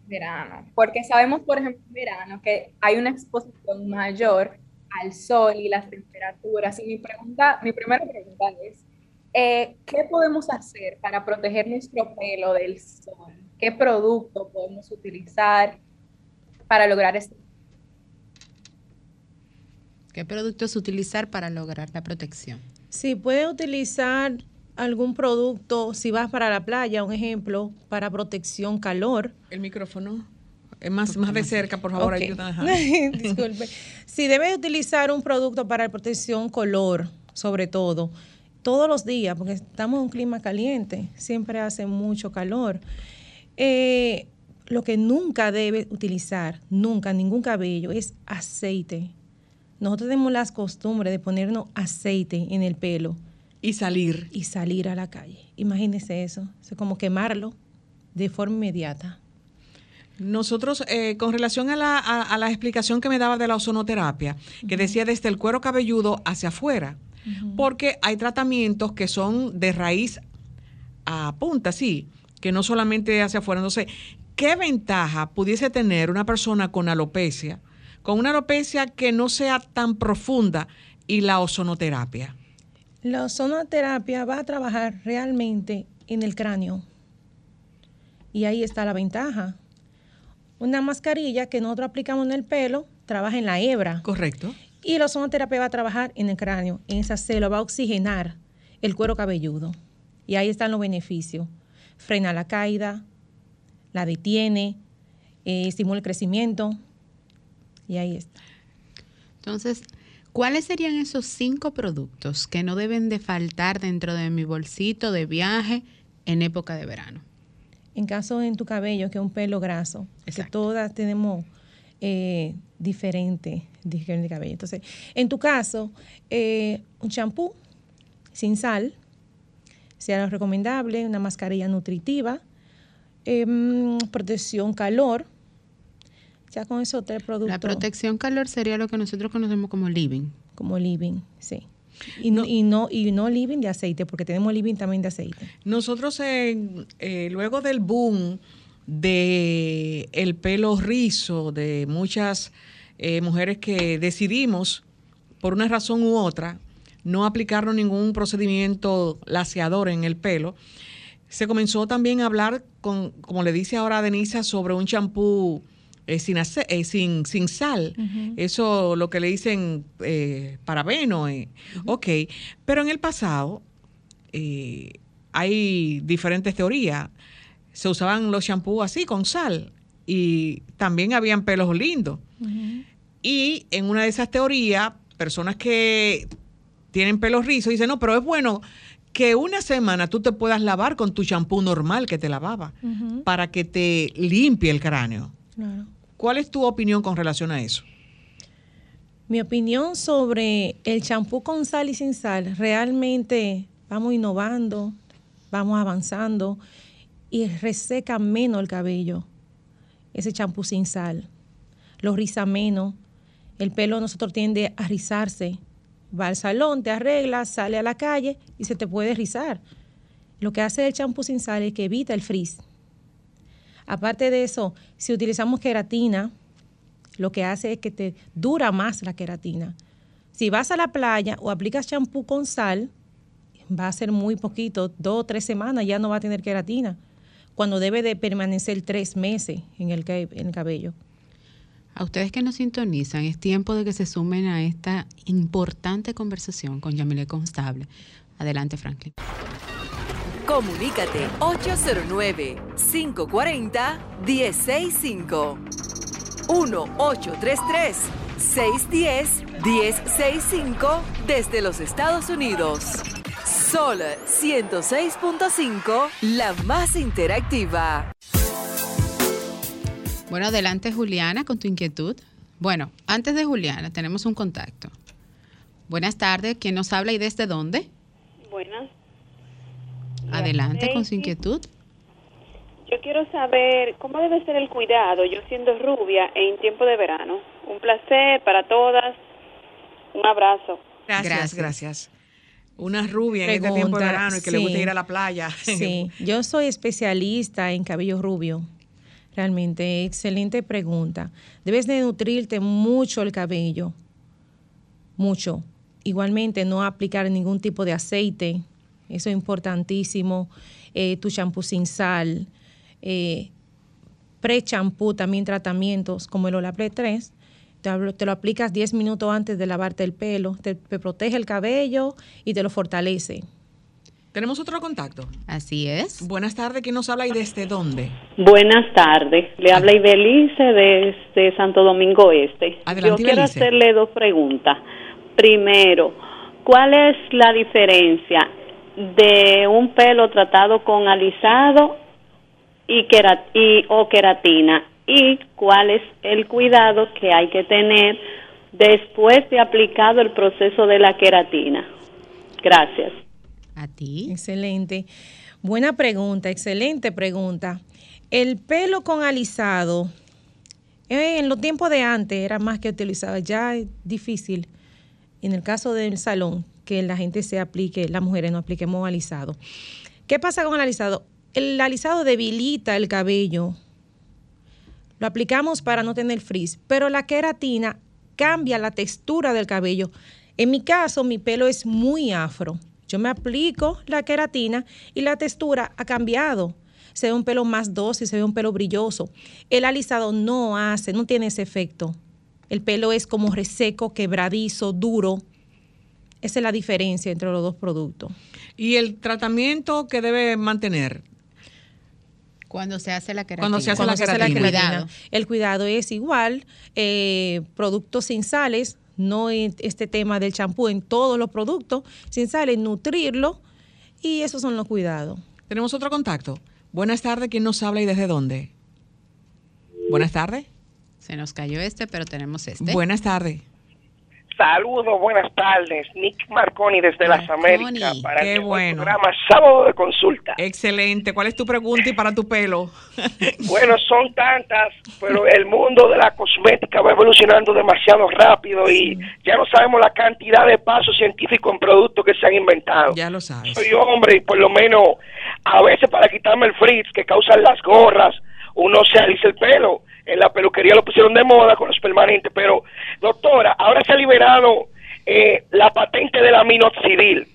[SPEAKER 3] en verano. Porque sabemos, por ejemplo, en verano que hay una exposición mayor al sol y las temperaturas. Y mi pregunta, mi primera pregunta es, eh, ¿qué podemos hacer para proteger nuestro pelo del sol? ¿Qué producto podemos utilizar para lograr esto?
[SPEAKER 2] ¿Qué productos utilizar para lograr la protección?
[SPEAKER 7] Si puede utilizar algún producto, si vas para la playa, un ejemplo, para protección calor.
[SPEAKER 1] El micrófono. Es más, más de cerca, por favor,
[SPEAKER 7] Ok.
[SPEAKER 1] ayuda. ajá.
[SPEAKER 7] Disculpe. Si debe utilizar un producto para protección color, sobre todo, todos los días, porque estamos en un clima caliente, siempre hace mucho calor. Eh, lo que nunca debe utilizar, nunca, ningún cabello, es aceite. Nosotros tenemos las costumbres de ponernos aceite en el pelo
[SPEAKER 1] Y salir.
[SPEAKER 7] y salir a la calle. Imagínese eso. Es como quemarlo de forma inmediata.
[SPEAKER 1] Nosotros, eh, con relación a la, a- a la explicación que me daba de la ozonoterapia, que decía desde el cuero cabelludo hacia afuera, porque hay tratamientos que son de raíz a punta, sí, que no solamente hacia afuera. Entonces, ¿qué ventaja pudiese tener una persona con alopecia, con una alopecia que no sea tan profunda y la ozonoterapia?
[SPEAKER 7] La ozonoterapia va a trabajar realmente en el cráneo. Y ahí está la ventaja. Una mascarilla que nosotros aplicamos en el pelo trabaja en la hebra.
[SPEAKER 1] Correcto.
[SPEAKER 7] Y la ozonoterapia va a trabajar en el cráneo, en esa célula, va a oxigenar el cuero cabelludo. Y ahí están los beneficios. Frena la caída, la detiene, eh, estimula el crecimiento. Y ahí está.
[SPEAKER 2] Entonces, ¿cuáles serían esos cinco productos que no deben de faltar dentro de mi bolsito de viaje en época de verano?
[SPEAKER 7] En caso en tu cabello, que es un pelo graso, que
[SPEAKER 2] Exacto.
[SPEAKER 7] todas tenemos eh, diferente, diferente cabello. Entonces, en tu caso, eh, un champú sin sal, sea lo recomendable, una mascarilla nutritiva, em, protección calor. Ya con esos tres productos
[SPEAKER 2] La protección calor sería lo que nosotros conocemos como living.
[SPEAKER 7] como living, sí. Y no, y no, y no living de aceite, porque tenemos living también de aceite.
[SPEAKER 1] Nosotros, en- eh, luego del boom de el pelo rizo de muchas eh, mujeres que decidimos, por una razón u otra, no aplicarnos ningún procedimiento laseador en el pelo. Se comenzó también a hablar, con, como le dice ahora Denisa, sobre un champú eh, sin, eh, sin, sin, sal. Eso lo que le dicen eh, parabeno. Ok, pero en el pasado hay diferentes teorías. Se usaban los champús así, con sal, y también habían pelos lindos. Y en una de esas teorías, personas que tienen pelos rizos dicen, no, pero es bueno que una semana tú te puedas lavar con tu champú normal que te lavaba para que te limpie el cráneo. ¿Cuál es tu opinión con relación a eso?
[SPEAKER 7] Mi opinión sobre el champú con sal y sin sal, realmente vamos innovando, vamos avanzando y reseca menos el cabello, ese champú sin sal. Lo riza menos, el pelo nosotros tiende a rizarse va al salón, te arregla, sale a la calle y se te puede rizar. Lo que hace el champú sin sal es que evita el frizz. Aparte de eso, si utilizamos queratina, lo que hace es que te dura más la queratina. Si vas a la playa o aplicas champú con sal, va a ser muy poquito, dos o tres semanas ya no va a tener queratina, cuando debe de permanecer tres meses en el, en el cabello.
[SPEAKER 2] A ustedes que nos sintonizan, es tiempo de que se sumen a esta importante conversación con Yamile Constable. Adelante, Franklin.
[SPEAKER 4] Comunícate 809-540-1065. 1-833-610-1065 desde los Estados Unidos. Sol 106.5, la más interactiva.
[SPEAKER 2] Bueno, adelante Juliana con tu inquietud. Bueno, antes de Juliana, tenemos un contacto. Buenas tardes, ¿quién nos habla y desde dónde?
[SPEAKER 8] Buenas.
[SPEAKER 2] Adelante con su inquietud.
[SPEAKER 8] Yo quiero saber cómo debe ser el cuidado, yo siendo rubia en tiempo de verano. Un placer para todas. Un abrazo.
[SPEAKER 1] Gracias, gracias. Una rubia en este tiempo de verano y que le gusta ir a la playa.
[SPEAKER 7] Sí, yo soy especialista en cabello rubio Realmente, excelente pregunta. Debes de nutrirte mucho el cabello, mucho. Igualmente, no aplicar ningún tipo de aceite, eso es importantísimo. Eh, tu champú sin sal, eh, pre-champú, también tratamientos como el Olapre 3. Te, te, lo aplicas 10 minutos antes de lavarte el pelo, te protege el cabello y te lo fortalece.
[SPEAKER 1] Tenemos otro contacto.
[SPEAKER 2] Así es.
[SPEAKER 1] Buenas tardes, ¿quién nos habla y desde dónde?
[SPEAKER 8] Buenas tardes, le habla Ibelice desde Santo Domingo Este. Yo quiero hacerle dos preguntas. Primero, ¿cuál es la diferencia de un pelo tratado con alisado y, y o queratina? ¿Y cuál es el cuidado que hay que tener después de aplicado el proceso de la queratina? Gracias.
[SPEAKER 2] A ti.
[SPEAKER 7] Excelente. Buena pregunta, excelente pregunta. El pelo con alisado, eh, en los tiempos de antes era más que utilizado, ya es difícil. En el caso del salón, que la gente se aplique, las mujeres no apliquemos alisado. ¿Qué pasa con el alisado? El alisado debilita el cabello. Lo aplicamos para no tener frizz, pero la queratina cambia la textura del cabello. En mi caso, mi pelo es muy afro. Yo me aplico la queratina y la textura ha cambiado. Se ve un pelo más dócil, se ve un pelo brilloso. El alisado no hace, no tiene ese efecto. El pelo es como reseco, quebradizo, duro. Esa es la diferencia entre los dos productos.
[SPEAKER 1] ¿Y el tratamiento que debe mantener?
[SPEAKER 2] Cuando se hace la queratina.
[SPEAKER 1] Cuando se hace, la, queratina. El
[SPEAKER 7] cuidado. El cuidado es igual, eh, productos sin sales, no este tema del champú en todos los productos, sin sal, nutrirlo y esos son los cuidados.
[SPEAKER 1] Tenemos otro contacto. Buenas tardes, ¿quién nos habla y desde dónde? Buenas tardes.
[SPEAKER 2] Se nos cayó este, pero tenemos este.
[SPEAKER 1] Buenas tardes.
[SPEAKER 9] Saludos, buenas tardes. Nick Marconi desde las Américas para
[SPEAKER 1] Qué
[SPEAKER 9] el
[SPEAKER 1] bueno.
[SPEAKER 9] programa Sábado de Consulta.
[SPEAKER 1] Excelente. ¿Cuál es tu pregunta y para tu pelo?
[SPEAKER 9] bueno, son tantas, pero el mundo de la cosmética va evolucionando demasiado rápido y ya no sabemos la cantidad de pasos científicos en productos que se han inventado.
[SPEAKER 1] Ya lo sabes.
[SPEAKER 9] Soy hombre y por lo menos a veces para quitarme el frizz que causan las gorras uno se alisa el pelo. En la peluquería lo pusieron de moda con los permanentes, pero doctora, ahora se ha liberado eh, la patente del aminoxidil,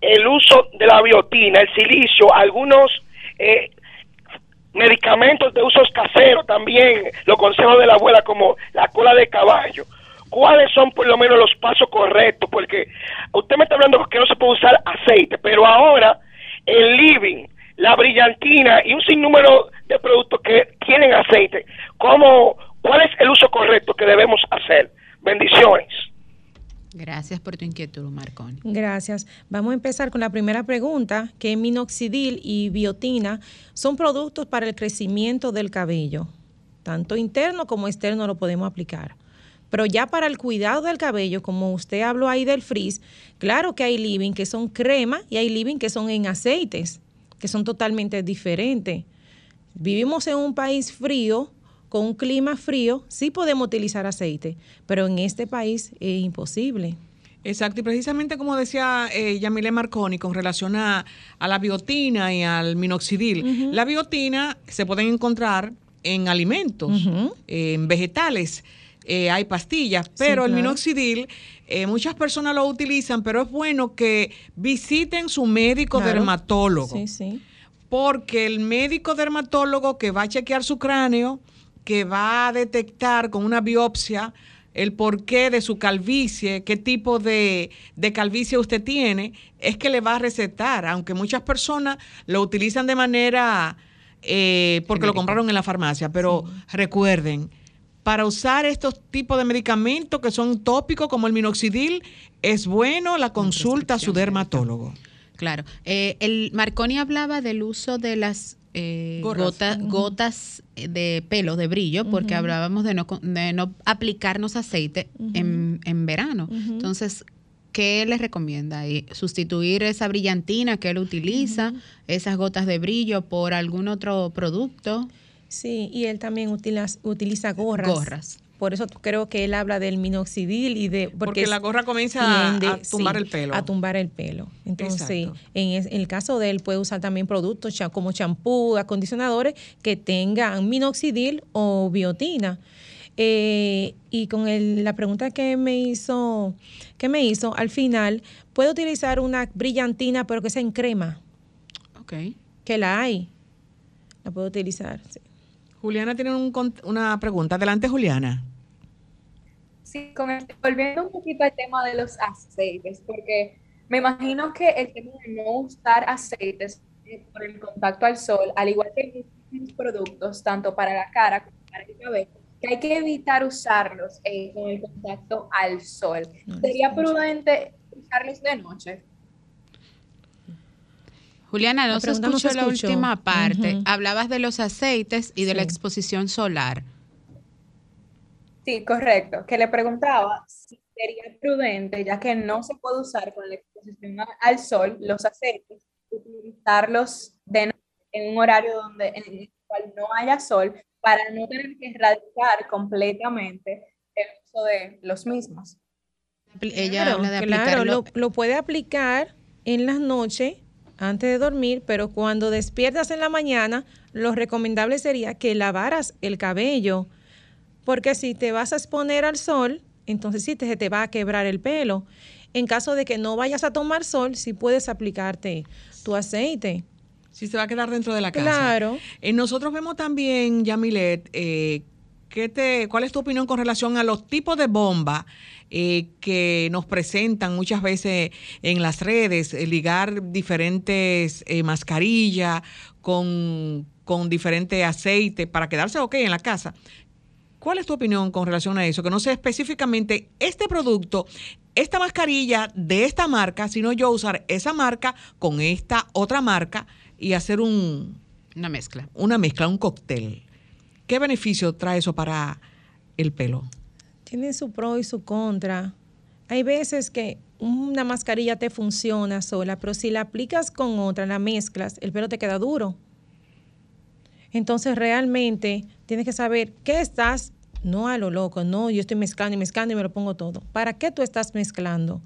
[SPEAKER 9] el uso de la biotina, el silicio, algunos eh, medicamentos de usos caseros también, los consejos de la abuela como la cola de caballo. ¿Cuáles son por lo menos los pasos correctos? Porque usted me está hablando que no se puede usar aceite, pero ahora el living, la brillantina y un sinnúmero de productos que tienen aceite, ¿cómo, ¿cuál es el uso correcto que debemos hacer? Bendiciones.
[SPEAKER 2] Gracias por tu inquietud, Marconi.
[SPEAKER 7] Gracias. Vamos a empezar con la primera pregunta, que minoxidil y biotina son productos para el crecimiento del cabello. Tanto interno como externo lo podemos aplicar. Pero ya para el cuidado del cabello, como usted habló ahí del frizz, claro que hay living que son crema y hay living que son en aceites, que son totalmente diferentes. Vivimos en un país frío, con un clima frío, sí podemos utilizar aceite, pero en este país es imposible.
[SPEAKER 1] Exacto, y precisamente como decía eh, Yamile Marconi con relación a, la biotina y al minoxidil, la biotina se pueden encontrar en alimentos, en vegetales. Eh, hay pastillas, pero el minoxidil eh, muchas personas lo utilizan, pero es bueno que visiten su médico dermatólogo. Sí, sí. Porque el médico dermatólogo que va a chequear su cráneo, que va a detectar con una biopsia el porqué de su calvicie, qué tipo de, calvicie usted tiene, es que le va a recetar, aunque muchas personas lo utilizan de manera eh, porque lo compraron en la farmacia, pero recuerden, para usar estos tipos de medicamentos que son tópicos como el minoxidil, es bueno la consulta a su dermatólogo.
[SPEAKER 2] Claro. Eh, el Marconi hablaba del uso de las eh, gotas de pelo, de brillo, porque hablábamos de no, de no aplicarnos aceite en, en, verano. Entonces, ¿qué les recomienda? ¿Sustituir esa brillantina que él utiliza, esas gotas de brillo, por algún otro producto?
[SPEAKER 7] Sí, y él también utiliza, utiliza gorras.
[SPEAKER 2] Gorras.
[SPEAKER 7] Por eso creo que él habla del minoxidil y de...
[SPEAKER 1] Porque, la gorra comienza a, tumbar el pelo.
[SPEAKER 7] A tumbar el pelo. Entonces, en, el caso de él puede usar también productos como champú, acondicionadores que tengan minoxidil o biotina. Eh, y con la pregunta que me hizo, que me hizo, al final, puede utilizar una brillantina, pero que sea en crema.
[SPEAKER 2] Ok.
[SPEAKER 7] Que la hay. La puedo utilizar, sí.
[SPEAKER 1] Juliana tiene una pregunta. Adelante, Juliana.
[SPEAKER 3] Sí, con volviendo un poquito al tema de los aceites, porque me imagino que el tema de no usar aceites por el contacto al sol, al igual que muchos productos, tanto para la cara como para el cabello, que hay que evitar usarlos eh, con el contacto al sol. ¿Sería prudente usarlos de noche?
[SPEAKER 2] Juliana, no se escuchó la última parte. Hablabas de los aceites y de la exposición solar.
[SPEAKER 3] Sí, correcto. Que le preguntaba si sería prudente, ya que no se puede usar con la exposición al sol los aceites, utilizarlos de en un horario donde en el cual no haya sol para no tener que erradicar completamente el uso de los mismos.
[SPEAKER 7] Ella claro, habla de claro lo, lo puede aplicar en las noches antes de dormir, pero cuando despiertas en la mañana, lo recomendable sería que lavaras el cabello, porque si te vas a exponer al sol, entonces sí te, se te va a quebrar el pelo. En caso de que no vayas a tomar sol, sí puedes aplicarte tu aceite.
[SPEAKER 1] Si se va a quedar dentro de la casa.
[SPEAKER 7] Claro.
[SPEAKER 1] Eh, nosotros vemos también, Yamilet, eh, te, ¿cuál es tu opinión con relación a los tipos de bomba eh, que nos presentan muchas veces en las redes? Eh, ligar diferentes eh, mascarillas con, con diferente aceite para quedarse ok en la casa. ¿Cuál es tu opinión con relación a eso? Que no sea específicamente este producto, esta mascarilla de esta marca, sino yo usar esa marca con esta otra marca y hacer un,
[SPEAKER 2] una mezcla.
[SPEAKER 1] Una mezcla, un cóctel. ¿Qué beneficio trae eso para el pelo?
[SPEAKER 7] Tiene su pro y su contra. Hay veces que una mascarilla te funciona sola, pero si la aplicas con otra, la mezclas, el pelo te queda duro. Entonces realmente tienes que saber qué estás, no a lo loco, no, yo estoy mezclando y mezclando y me lo pongo todo. ¿Para qué tú estás mezclando?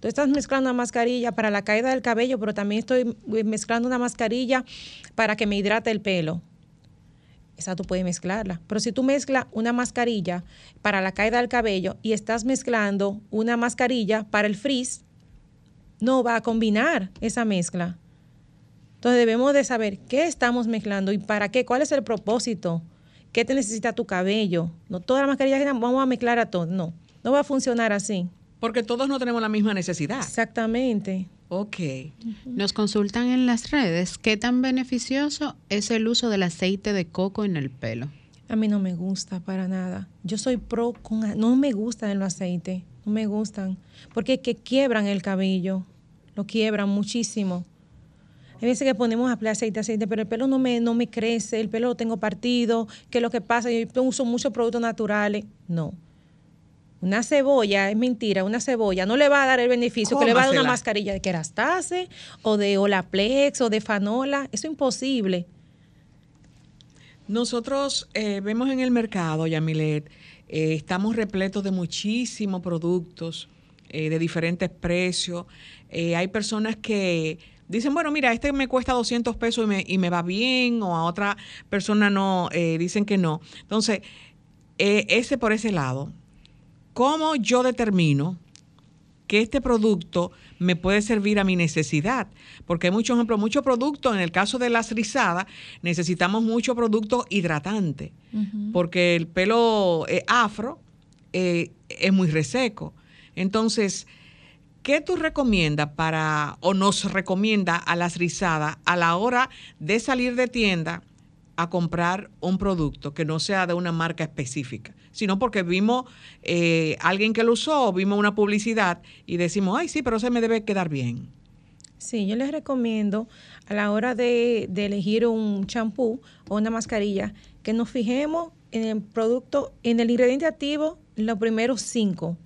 [SPEAKER 7] Tú estás mezclando una mascarilla para la caída del cabello, pero también estoy mezclando una mascarilla para que me hidrate el pelo esa tú puedes mezclarla. Pero si tú mezclas una mascarilla para la caída del cabello y estás mezclando una mascarilla para el frizz, no va a combinar esa mezcla. Entonces debemos de saber qué estamos mezclando y para qué, cuál es el propósito, qué te necesita tu cabello. No todas las mascarillas vamos a mezclar a todos, no, no va a funcionar así.
[SPEAKER 1] Porque todos no tenemos la misma necesidad.
[SPEAKER 7] Exactamente.
[SPEAKER 1] Ok.
[SPEAKER 2] Nos consultan en las redes qué tan beneficioso es el uso del aceite de coco en el pelo.
[SPEAKER 7] A mí no me gusta para nada. Yo soy pro con... No me gustan el aceite, no me gustan. Porque es que quiebran el cabello, lo quiebran muchísimo. Hay veces que ponemos a aceite, aceite, pero el pelo no me, no me crece, el pelo lo tengo partido, ¿qué es lo que pasa? Yo uso muchos productos naturales. No. Una cebolla, es mentira, una cebolla no le va a dar el beneficio que le va a dar una mascarilla de kerastase o de Olaplex o de Fanola. Eso es imposible.
[SPEAKER 1] Nosotros eh, vemos en el mercado, Yamilet, eh, estamos repletos de muchísimos productos eh, de diferentes precios. hay personas que dicen, bueno, mira, este me cuesta 200 pesos y me, y me va bien, o a otra persona no, dicen que no. Entonces, ese por ese lado. ¿Cómo yo determino que este producto me puede servir a mi necesidad? Porque hay muchos ejemplos, muchos productos, en el caso de las rizadas, necesitamos mucho producto hidratante, porque el pelo eh, afro eh, es muy reseco. Entonces, ¿qué tú recomiendas para, o nos recomienda a las rizadas a la hora de salir de tienda a comprar un producto que no sea de una marca específica? sino porque vimos eh, alguien que lo usó, vimos una publicidad y decimos, ay, sí, pero se me debe quedar bien.
[SPEAKER 7] Sí, yo les recomiendo a la hora de, elegir un champú o una mascarilla que nos fijemos en el producto, en el ingrediente activo, los primeros cinco.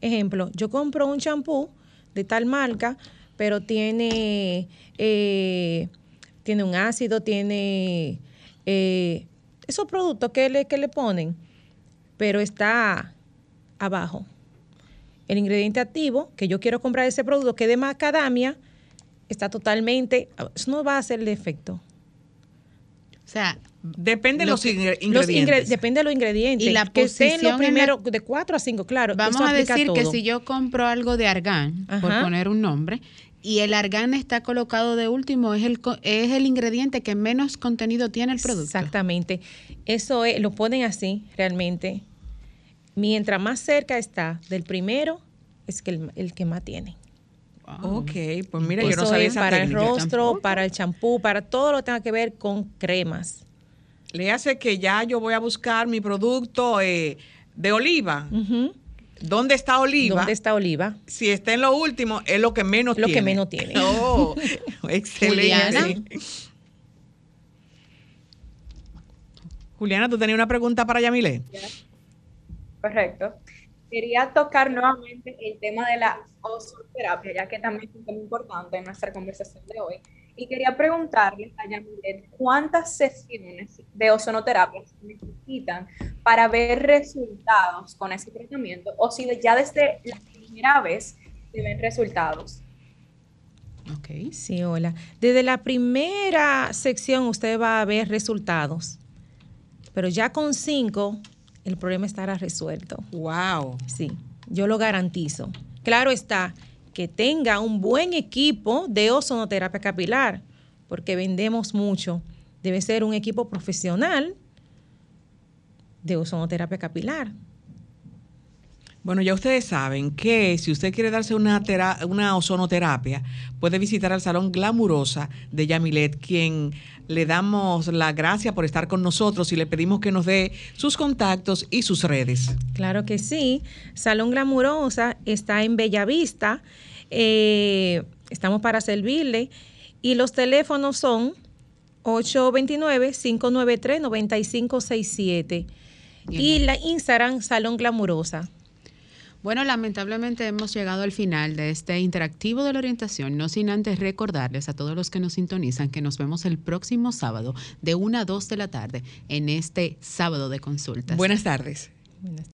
[SPEAKER 7] Ejemplo, yo compro un champú de tal marca, pero tiene, eh, tiene un ácido, tiene eh, esos productos que le, que le ponen pero está abajo. El ingrediente activo, que yo quiero comprar ese producto, que es de macadamia, está totalmente, eso no va a hacer el efecto.
[SPEAKER 1] O sea, depende de los, ingredientes.
[SPEAKER 7] depende de los ingredientes. Y la que estén los primeros, de 4 a 5, claro.
[SPEAKER 2] Vamos a decir que si yo compro algo de argán, por poner un nombre, y el argán está colocado de último, es el, es el ingrediente que menos contenido tiene el producto.
[SPEAKER 7] Exactamente. Eso es, lo ponen así, realmente mientras más cerca está del primero, es que el, que más tiene.
[SPEAKER 1] Ok, pues mira, yo no sabía
[SPEAKER 7] es para el rostro, para el champú, para todo lo que tenga que ver con cremas.
[SPEAKER 1] Le hace que ya yo voy a buscar mi producto eh, de oliva. ¿Dónde está oliva?
[SPEAKER 7] ¿Dónde está oliva?
[SPEAKER 1] Si está en lo último, es lo que menos
[SPEAKER 7] tiene.
[SPEAKER 1] Lo
[SPEAKER 7] que menos tiene.
[SPEAKER 1] Oh, excelente. Juliana. Juliana, ¿tú tenías una pregunta para Yamile?
[SPEAKER 3] Correcto. Quería tocar nuevamente el tema de la ozonoterapia, ya que también es un tema importante en nuestra conversación de hoy. Y quería preguntarle a Yamilet cuántas sesiones de ozonoterapia se necesitan para ver resultados con ese tratamiento o si ya desde la primera vez se ven resultados.
[SPEAKER 7] Ok, sí, hola. Desde la primera sección usted va a ver resultados, pero ya con cinco el problema estará resuelto.
[SPEAKER 1] Wow.
[SPEAKER 7] Sí, yo lo garantizo. Claro está, que tenga un buen equipo de ozonoterapia capilar, porque vendemos mucho. Debe ser un equipo profesional de ozonoterapia capilar.
[SPEAKER 1] Bueno, ya ustedes saben que si usted quiere darse una, una ozonoterapia, puede visitar al Salón Glamurosa de Yamilet, quien le damos la gracia por estar con nosotros y le pedimos que nos dé sus contactos y sus redes.
[SPEAKER 7] Claro que sí. Salón Glamurosa está en Bellavista. Eh, estamos para servirle. Y los teléfonos son 829-593-9567. Y la Instagram, Salón Glamurosa.
[SPEAKER 2] Bueno, lamentablemente hemos llegado al final de este interactivo de la orientación, no sin antes recordarles a todos los que nos sintonizan que nos vemos el próximo sábado de 1 a 2 de la tarde en este sábado de consultas.
[SPEAKER 1] Buenas tardes. Buenas